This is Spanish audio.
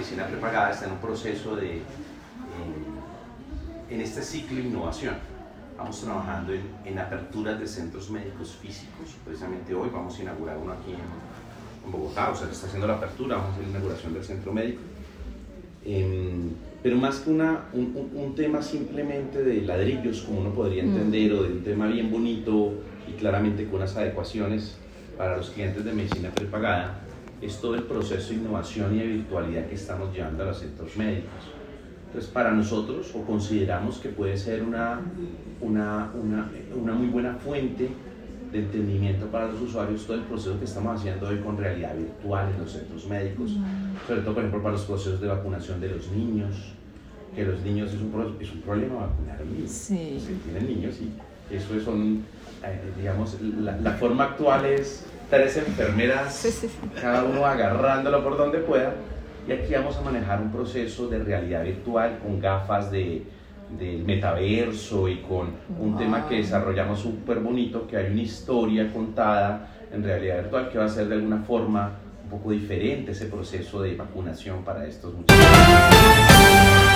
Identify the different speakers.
Speaker 1: está en un proceso de, eh, en este ciclo de innovación. Vamos trabajando en, en, aperturas de centros médicos físicos. Precisamente hoy vamos a inaugurar uno aquí en, en Bogotá, o sea, se está haciendo la apertura, vamos a hacer la inauguración del centro médico. Eh, pero más que una, un, un, tema simplemente de ladrillos, como uno podría mm. entender, o de un tema bien bonito y claramente con unas adecuaciones para los clientes de medicina prepagada, es todo el proceso de innovación y de virtualidad que estamos llevando a los centros médicos. Entonces, para nosotros, o consideramos que puede ser una, una, una, una muy buena fuente de entendimiento para los usuarios todo el proceso que estamos haciendo hoy con realidad virtual en los centros médicos, sobre todo por ejemplo para los procesos de vacunación de los niños, que los niños es un, es un problema vacunar niños, sí. tienen niños y eso son, eh, digamos, la, la, forma actual es tres enfermeras, cada uno agarrándolo por donde pueda, y aquí vamos a manejar un proceso de realidad virtual con gafas de del metaverso y con un tema que desarrollamos súper bonito, que hay una historia contada en realidad virtual que va a ser de alguna forma un poco diferente ese proceso de vacunación para estos muchachos.